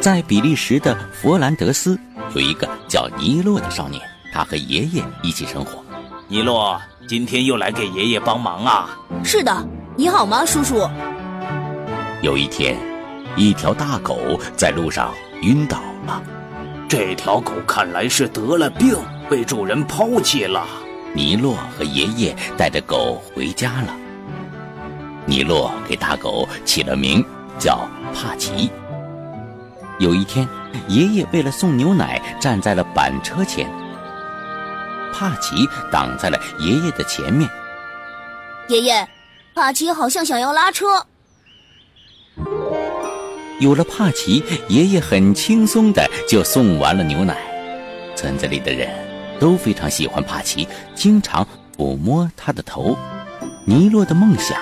在比利时的佛兰德斯，有一个叫尼洛的少年，他和爷爷一起生活。尼洛，今天又来给爷爷帮忙啊？是的，你好吗，叔叔？有一天，一条大狗在路上晕倒了。这条狗看来是得了病，被主人抛弃了。尼洛和爷爷带着狗回家了。尼洛给大狗起了名叫帕奇。有一天，爷爷为了送牛奶，站在了板车前。帕奇挡在了爷爷的前面。爷爷，帕奇好像想要拉车。有了帕奇，爷爷很轻松的就送完了牛奶。村子里的人都非常喜欢帕奇，经常抚摸他的头。尼洛的梦想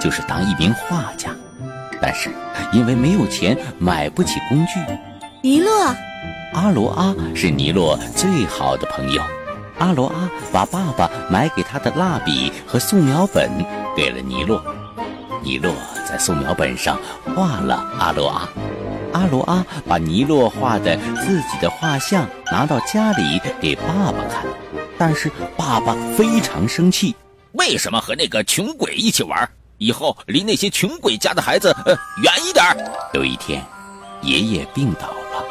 就是当一名画家。但是，因为没有钱，买不起工具。尼洛，阿罗阿是尼洛最好的朋友。阿罗阿把爸爸买给他的蜡笔和素描本给了尼洛。尼洛在素描本上画了阿罗阿。阿罗阿把尼洛画的自己的画像拿到家里给爸爸看，但是爸爸非常生气。为什么和那个穷鬼一起玩？以后离那些穷鬼家的孩子呃远一点。有一天，爷爷病倒了，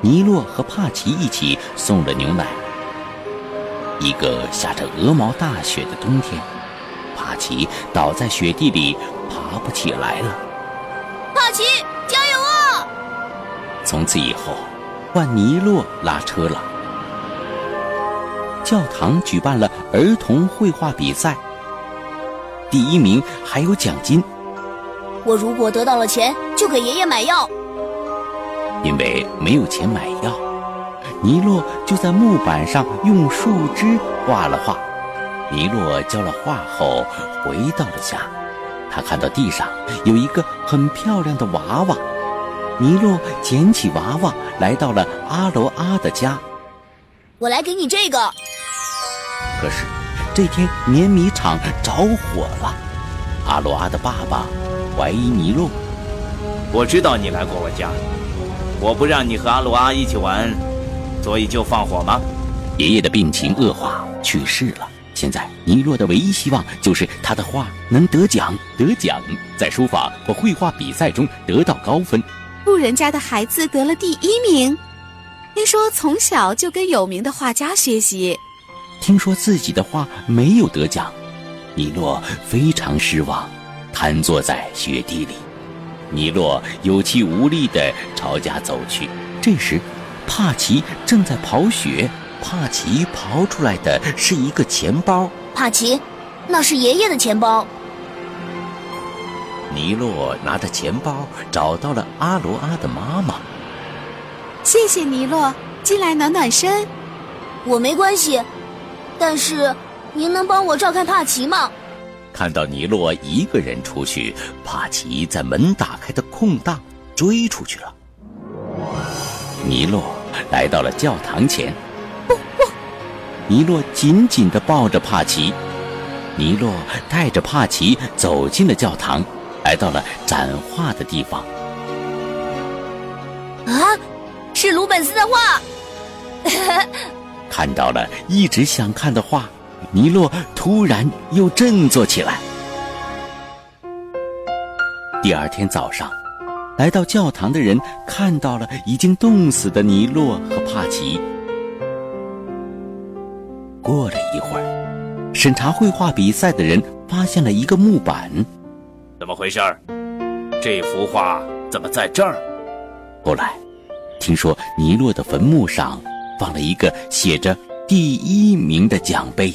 尼洛和帕奇一起送了牛奶。一个下着鹅毛大雪的冬天，帕奇倒在雪地里，爬不起来了。帕奇，加油啊！从此以后，换尼洛拉车了。教堂举办了儿童绘画比赛。第一名还有奖金。我如果得到了钱，就给爷爷买药。因为没有钱买药，尼洛就在木板上用树枝画了画。尼洛交了画后，回到了家。他看到地上有一个很漂亮的娃娃。尼洛捡起娃娃，来到了阿罗阿的家。我来给你这个。可是。这天碾米厂着火了，阿罗阿的爸爸怀疑尼洛。我知道你来过我家，我不让你和阿罗阿一起玩，所以就放火吗？爷爷的病情恶化，去世了。现在尼洛的唯一希望就是他的画能得奖，得奖，在书法或绘画比赛中得到高分。富人家的孩子得了第一名，听说从小就跟有名的画家学习。听说自己的画没有得奖，尼洛非常失望，瘫坐在雪地里。尼洛有气无力地朝家走去。这时，帕奇正在刨雪。帕奇刨出来的是一个钱包。帕奇，那是爷爷的钱包。尼洛拿着钱包找到了阿罗阿的妈妈。谢谢尼洛，进来暖暖身。我没关系。但是，您能帮我照看帕奇吗？看到尼洛一个人出去，帕奇在门打开的空档追出去了。尼洛来到了教堂前，不不，尼洛紧紧地抱着帕奇。尼洛带着帕奇走进了教堂，来到了展画的地方。啊，是鲁本斯的画。看到了一直想看的画，尼洛突然又振作起来。第二天早上，来到教堂的人看到了已经冻死的尼洛和帕奇。过了一会儿，审查绘画比赛的人发现了一个木板。怎么回事？这幅画怎么在这儿？后来，听说尼洛的坟墓上。放了一个写着“第一名”的奖杯。